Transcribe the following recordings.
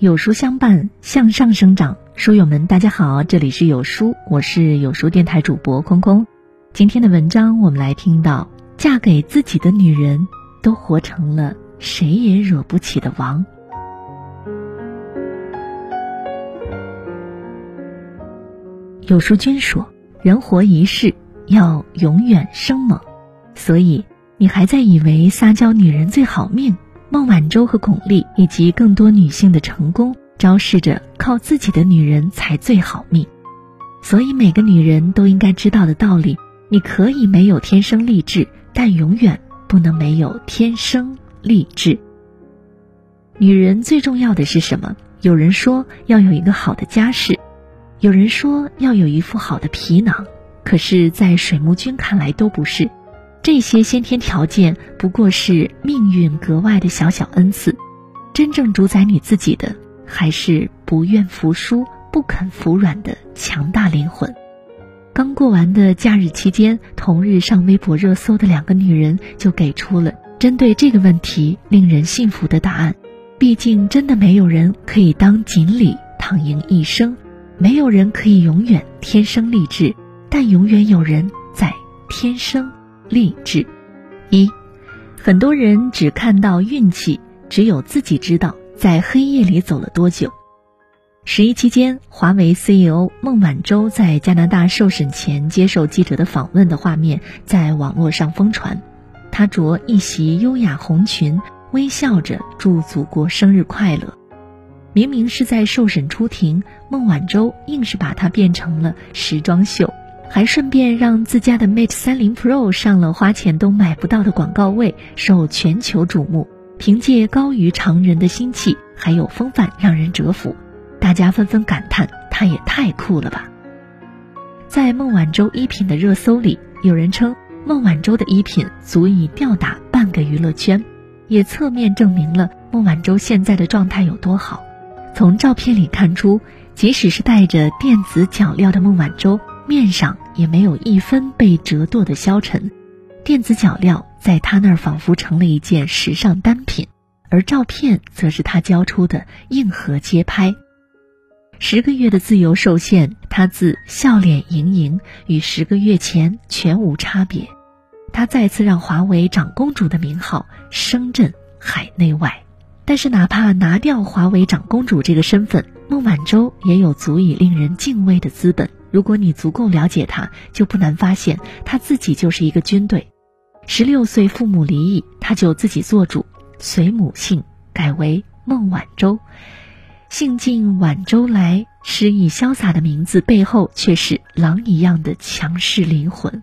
有书相伴，向上生长。书友们，大家好，这里是有书，我是有书电台主播空空。今天的文章，我们来听到：嫁给自己的女人，都活成了谁也惹不起的王。有书君说，人活一世，要永远生猛，所以你还在以为撒娇女人最好命？孟晚舟和巩俐以及更多女性的成功，昭示着靠自己的女人才最好命。所以每个女人都应该知道的道理：你可以没有天生丽质，但永远不能没有天生丽质。女人最重要的是什么？有人说要有一个好的家世，有人说要有一副好的皮囊，可是，在水木君看来都不是。这些先天条件不过是命运格外的小小恩赐，真正主宰你自己的，还是不愿服输、不肯服软的强大灵魂。刚过完的假日期间，同日上微博热搜的两个女人就给出了针对这个问题令人信服的答案。毕竟，真的没有人可以当锦鲤躺赢一生，没有人可以永远天生丽质，但永远有人在天生。励志，一，很多人只看到运气，只有自己知道在黑夜里走了多久。十一期间，华为 CEO 孟晚舟在加拿大受审前接受记者的访问的画面在网络上疯传，她着一袭优雅红裙，微笑着祝祖国生日快乐。明明是在受审出庭，孟晚舟硬是把它变成了时装秀。还顺便让自家的 Mate 30 Pro 上了花钱都买不到的广告位，受全球瞩目。凭借高于常人的心气，还有风范，让人折服。大家纷纷感叹：他也太酷了吧！在孟晚舟衣品的热搜里，有人称孟晚舟的衣品足以吊打半个娱乐圈，也侧面证明了孟晚舟现在的状态有多好。从照片里看出，即使是带着电子脚镣的孟晚舟。面上也没有一分被折堕的消沉，电子脚镣在他那儿仿佛成了一件时尚单品，而照片则是他交出的硬核街拍。十个月的自由受限，他自笑脸盈盈，与十个月前全无差别。他再次让华为长公主的名号声震海内外。但是，哪怕拿掉华为长公主这个身份，孟晚舟也有足以令人敬畏的资本。如果你足够了解他，就不难发现他自己就是一个军队。十六岁父母离异，他就自己做主，随母姓改为孟晚舟。姓尽晚舟来，诗意潇洒的名字背后却是狼一样的强势灵魂。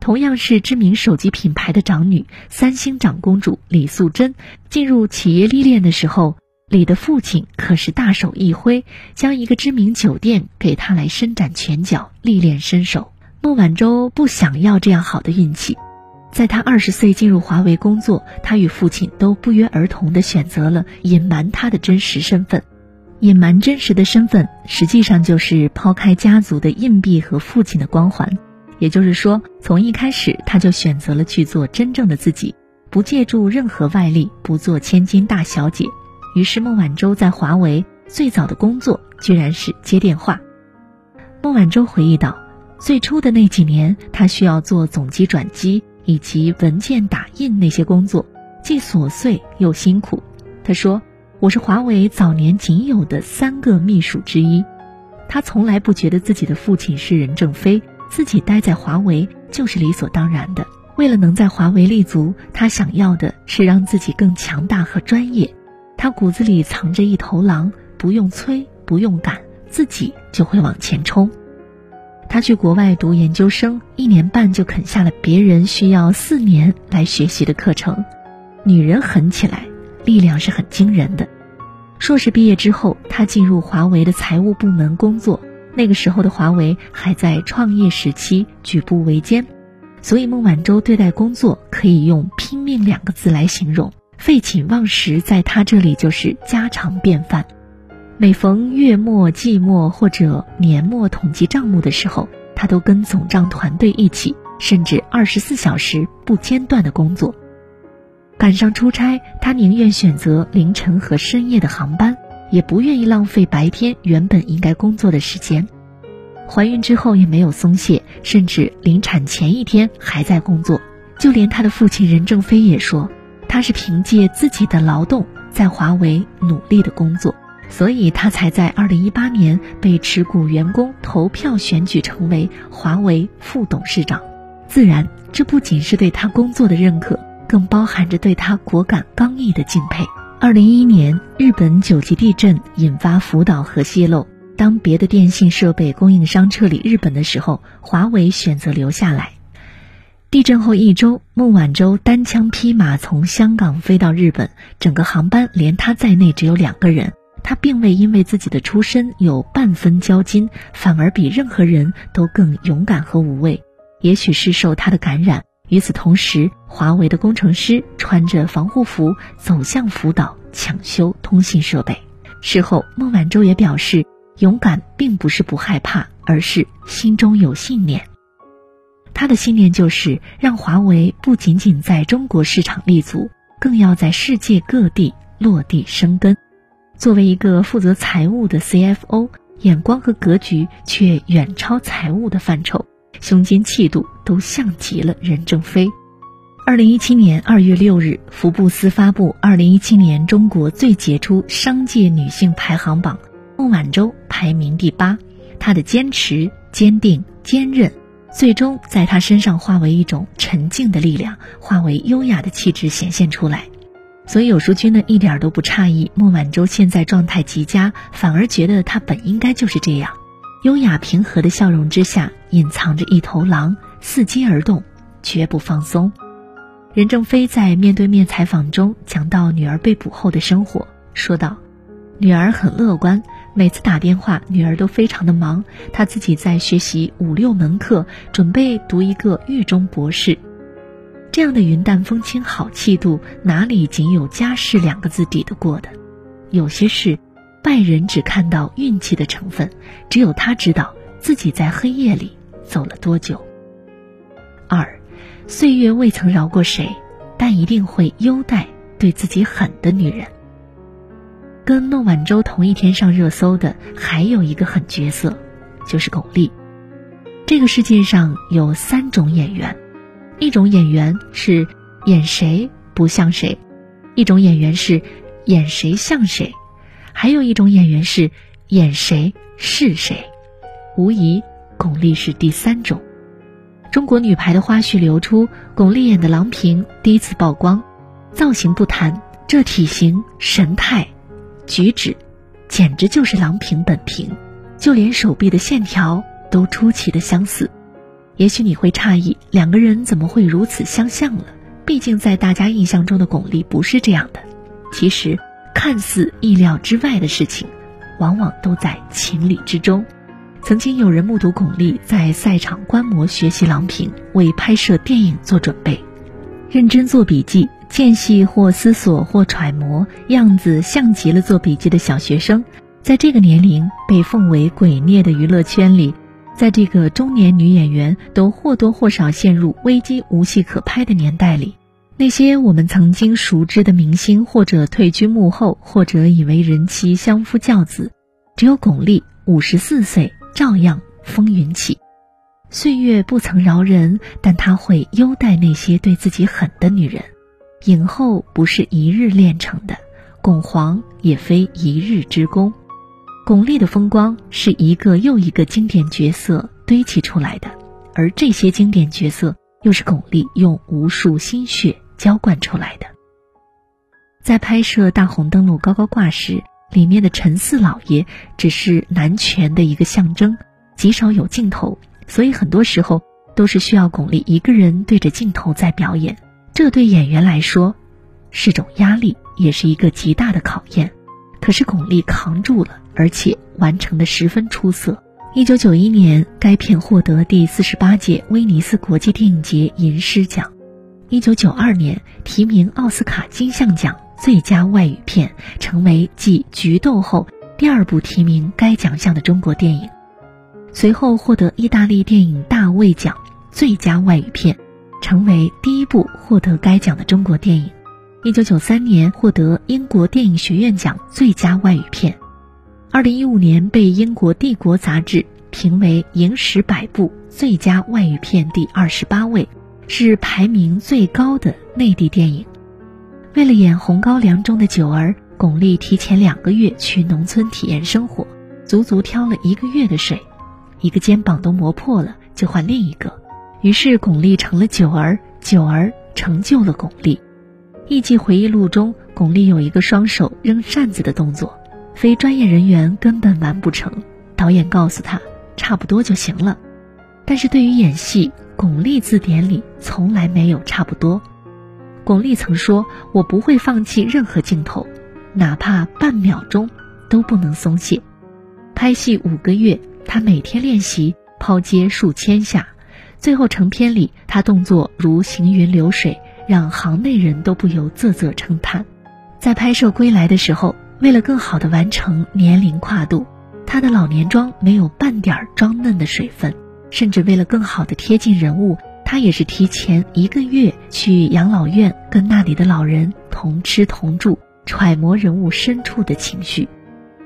同样是知名手机品牌的长女，三星长公主李素贞，进入企业历练的时候。李的父亲可是大手一挥，将一个知名酒店给他来伸展拳脚、历练身手。孟晚舟不想要这样好的运气，在他二十岁进入华为工作，他与父亲都不约而同地选择了隐瞒他的真实身份。隐瞒真实的身份，实际上就是抛开家族的硬币和父亲的光环。也就是说，从一开始他就选择了去做真正的自己，不借助任何外力，不做千金大小姐。于是，孟晚舟在华为最早的工作居然是接电话。孟晚舟回忆道：“最初的那几年，她需要做总机转机以及文件打印那些工作，既琐碎又辛苦。”她说：“我是华为早年仅有的三个秘书之一。”她从来不觉得自己的父亲是任正非，自己待在华为就是理所当然的。为了能在华为立足，她想要的是让自己更强大和专业。他骨子里藏着一头狼，不用催，不用赶，自己就会往前冲。他去国外读研究生，一年半就啃下了别人需要四年来学习的课程。女人狠起来，力量是很惊人的。硕士毕业之后，他进入华为的财务部门工作。那个时候的华为还在创业时期，举步维艰，所以孟晚舟对待工作可以用“拼命”两个字来形容。废寝忘食在他这里就是家常便饭。每逢月末、季末或者年末统计账目的时候，他都跟总账团队一起，甚至二十四小时不间断的工作。赶上出差，他宁愿选择凌晨和深夜的航班，也不愿意浪费白天原本应该工作的时间。怀孕之后也没有松懈，甚至临产前一天还在工作。就连他的父亲任正非也说，他是凭借自己的劳动在华为努力的工作，所以他才在二零一八年被持股员工投票选举成为华为副董事长。自然，这不仅是对他工作的认可，更包含着对他果敢刚毅的敬佩。二零一一年，日本九级地震引发福岛核泄漏。当别的电信设备供应商撤离日本的时候，华为选择留下来。地震后一周，孟晚舟单枪匹马从香港飞到日本，整个航班连他在内只有两个人。他并未因为自己的出身有半分骄矜，反而比任何人都更勇敢和无畏。也许是受他的感染。与此同时，华为的工程师穿着防护服走向福岛抢修通信设备。事后，孟晚舟也表示。勇敢并不是不害怕，而是心中有信念。他的信念就是让华为不仅仅在中国市场立足，更要在世界各地落地生根。作为一个负责财务的 CFO，眼光和格局却远超财务的范畴，胸襟气度都像极了任正非。二零一七年二月六日，福布斯发布二零一七年中国最杰出商界女性排行榜。孟晚舟排名第八，她的坚持、坚定、坚韧，最终在她身上化为一种沉静的力量，化为优雅的气质显现出来。所以有书君呢一点都不诧异，孟晚舟现在状态极佳，反而觉得她本应该就是这样，优雅平和的笑容之下隐藏着一头狼，伺机而动，绝不放松。任正非在面对面采访中讲到女儿被捕后的生活，说道：“女儿很乐观。”每次打电话，女儿都非常的忙，她自己在学习五六门课，准备读一个狱中博士。这样的云淡风轻、好气度，哪里仅有家世两个字抵得过的？有些事，外人只看到运气的成分，只有他知道自己在黑夜里走了多久。二，岁月未曾饶过谁，但一定会优待对自己狠的女人。跟孟晚舟同一天上热搜的还有一个狠角色，就是巩俐。这个世界上有三种演员，一种演员是演谁不像谁，一种演员是演谁像谁，还有一种演员是演谁是谁。无疑，巩俐是第三种。中国女排的花絮流出，巩俐演的郎平第一次曝光，造型不谈，这体型神态。举止，简直就是郎平本平，就连手臂的线条都出奇的相似。也许你会诧异，两个人怎么会如此相像了？毕竟在大家印象中的巩俐不是这样的。其实，看似意料之外的事情，往往都在情理之中。曾经有人目睹巩俐在赛场观摩学习郎平，为拍摄电影做准备，认真做笔记。间隙或思索或揣摩，样子像极了做笔记的小学生。在这个年龄被奉为鬼孽的娱乐圈里，在这个中年女演员都或多或少陷入危机无戏可拍的年代里，那些我们曾经熟知的明星，或者退居幕后，或者已为人妻相夫教子，只有巩俐五十四岁照样风云起。岁月不曾饶人，但他会优待那些对自己狠的女人。影后不是一日练成的，巩皇也非一日之功。巩俐的风光是一个又一个经典角色堆砌出来的，而这些经典角色又是巩俐用无数心血浇灌出来的。在拍摄《大红灯笼高高挂》时，里面的陈四老爷只是男权的一个象征，极少有镜头，所以很多时候都是需要巩俐一个人对着镜头在表演。这对演员来说是种压力，也是一个极大的考验。可是巩俐扛住了，而且完成的十分出色。一九九一年，该片获得第四十八届威尼斯国际电影节银狮奖。一九九二年，提名奥斯卡金像奖最佳外语片，成为继《菊豆》后第二部提名该奖项的中国电影。随后获得意大利电影大卫奖最佳外语片。成为第一部获得该奖的中国电影。一九九三年获得英国电影学院奖最佳外语片。二零一五年被英国《帝国》杂志评为影史百部最佳外语片第二十八位，是排名最高的内地电影。为了演《红高粱》中的九儿，巩俐提前两个月去农村体验生活，足足挑了一个月的水，一个肩膀都磨破了就换另一个，于是巩俐成了九儿，九儿成就了巩俐。艺伎回忆录中，巩俐有一个双手扔扇子的动作，非专业人员根本完不成。导演告诉他，差不多就行了。但是对于演戏，巩俐字典里从来没有差不多。巩俐曾说：“我不会放弃任何镜头，哪怕半秒钟都不能松懈。”拍戏五个月，她每天练习抛接数千下，最后成片里，他动作如行云流水。让行内人都不由啧啧称叹。在拍摄归来的时候，为了更好的完成年龄跨度，他的老年妆没有半点装嫩的水分，甚至为了更好的贴近人物，他也是提前一个月去养老院跟那里的老人同吃同住，揣摩人物深处的情绪。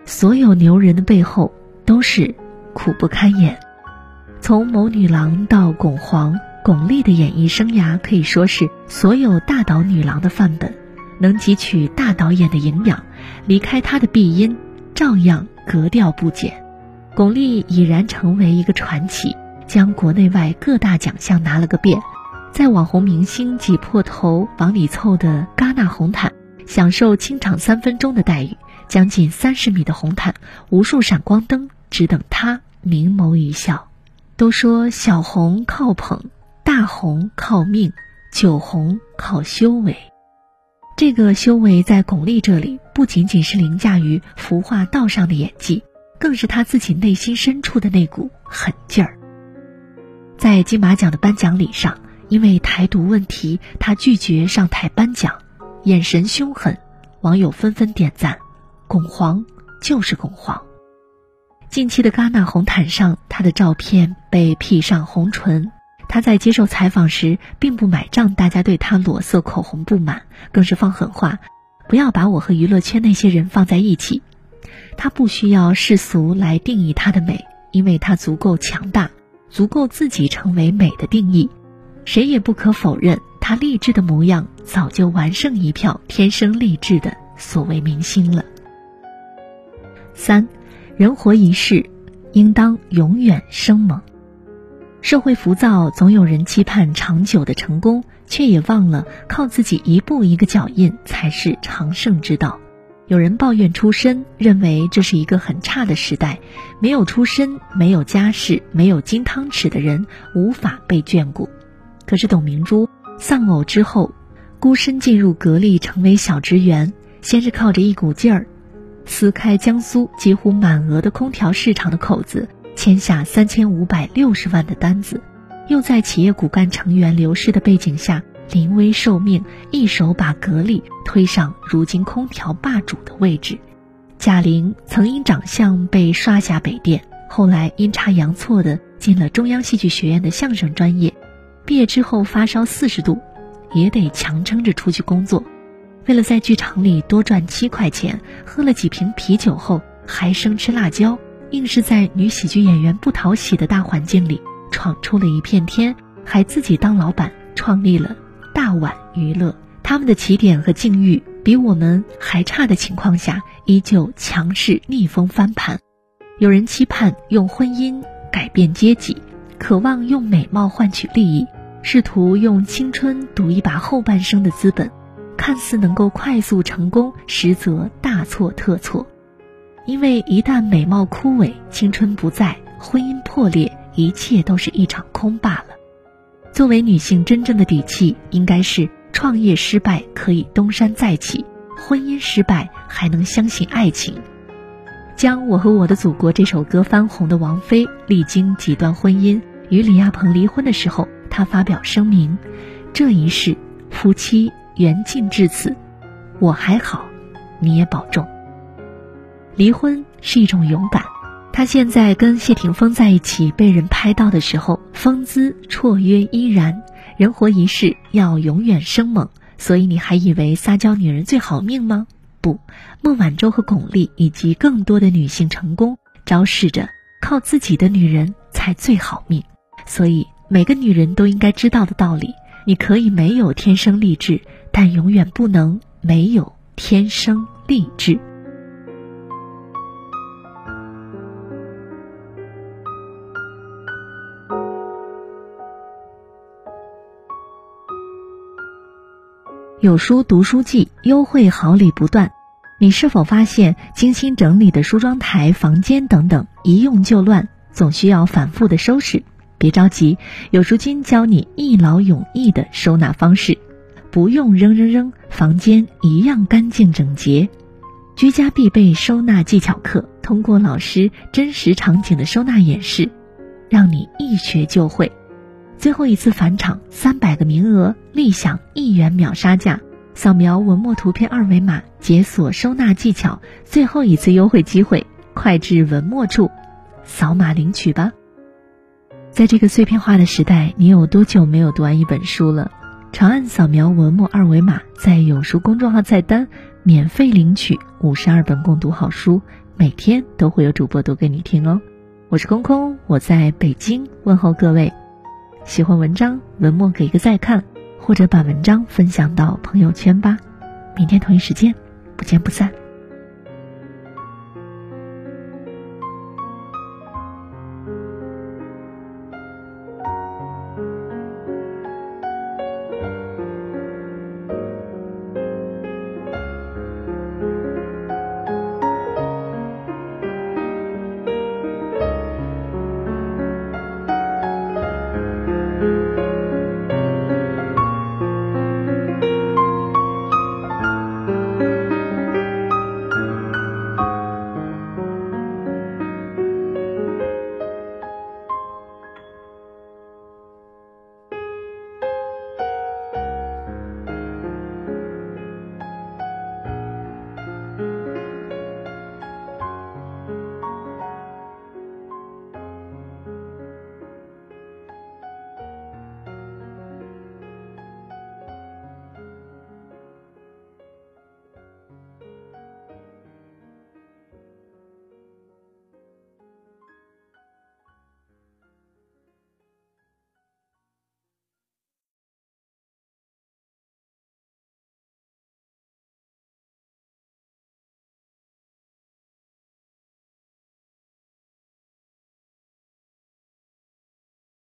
所有牛人的背后都是苦不堪言，从谋女郎到巩皇。巩俐的演艺生涯可以说是所有大导女郎的范本，能汲取大导演的营养，离开她的碧音，照样格调不减。巩俐已然成为一个传奇，将国内外各大奖项拿了个遍，在网红明星挤破头往里凑的戛纳红毯，享受清场三分钟的待遇；将近三十米的红毯，无数闪光灯只等她明眸一笑。都说小红靠捧。大红靠命，酒红靠修为。这个修为在巩俐这里不仅仅是凌驾于服化道上的演技，更是她自己内心深处的那股狠劲儿。在金马奖的颁奖礼上，因为台独问题，她拒绝上台颁奖，眼神凶狠，网友纷纷点赞：“巩皇就是巩皇。”近期的戛纳红毯上，她的照片被 P 上红唇。他在接受采访时，并不买账，大家对他裸色口红不满，更是放狠话：“不要把我和娱乐圈那些人放在一起。”他不需要世俗来定义他的美，因为他足够强大，足够自己成为美的定义。谁也不可否认，他励志的模样早就完胜一票天生丽质的所谓明星了。三，人活一世，应当永远生猛。社会浮躁，总有人期盼长久的成功，却也忘了靠自己一步一个脚印才是长胜之道。有人抱怨出身，认为这是一个很差的时代，没有出身、没有家世、没有金汤匙的人无法被眷顾。可是董明珠丧偶之后，孤身进入格力，成为小职员，先是靠着一股劲儿，撕开江苏几乎满额的空调市场的口子。签下三千五百六十万的单子，又在企业骨干成员流失的背景下临危受命，一手把格力推上如今空调霸主的位置。贾玲曾因长相被刷下北电，后来阴差阳错的进了中央戏剧学院的相声专业。毕业之后发烧四十度，也得强撑着出去工作。为了在剧场里多赚七块钱，喝了几瓶啤酒后还生吃辣椒。硬是在女喜剧演员不讨喜的大环境里闯出了一片天，还自己当老板创立了大碗娱乐。他们的起点和境遇比我们还差的情况下，依旧强势逆风翻盘。有人期盼用婚姻改变阶级，渴望用美貌换取利益，试图用青春赌一把后半生的资本，看似能够快速成功，实则大错特错。因为一旦美貌枯萎，青春不在，婚姻破裂，一切都是一场空罢了。作为女性，真正的底气应该是创业失败可以东山再起，婚姻失败还能相信爱情。将《我和我的祖国》这首歌翻红的王菲，历经几段婚姻，与李亚鹏离婚的时候，她发表声明：“这一世，夫妻缘尽至此，我还好，你也保重。”离婚是一种勇敢。他现在跟谢霆锋在一起，被人拍到的时候，风姿绰约依然。人活一世，要永远生猛。所以你还以为撒娇女人最好命吗？不，孟晚舟和巩俐以及更多的女性成功，昭示着靠自己的女人才最好命。所以，每个女人都应该知道的道理：你可以没有天生丽质，但永远不能没有天生丽质。有书读书季优惠好礼不断，你是否发现精心整理的梳妆台、房间等等一用就乱，总需要反复的收拾？别着急，有书君教你一劳永逸的收纳方式，不用扔扔扔，房间一样干净整洁。居家必备收纳技巧课，通过老师真实场景的收纳演示，让你一学就会。最后一次返场，三百个名额，立享一元秒杀价。扫描文末图片二维码，解锁收纳技巧，最后一次优惠机会，快至文末处，扫码领取吧。在这个碎片化的时代，你有多久没有读完一本书了？长按扫描文末二维码，在有书公众号菜单免费领取五十二本共读好书，每天都会有主播读给你听哦。我是空空，我在北京问候各位。喜欢文章，文末给一个再看，或者把文章分享到朋友圈吧。明天同一时间，不见不散。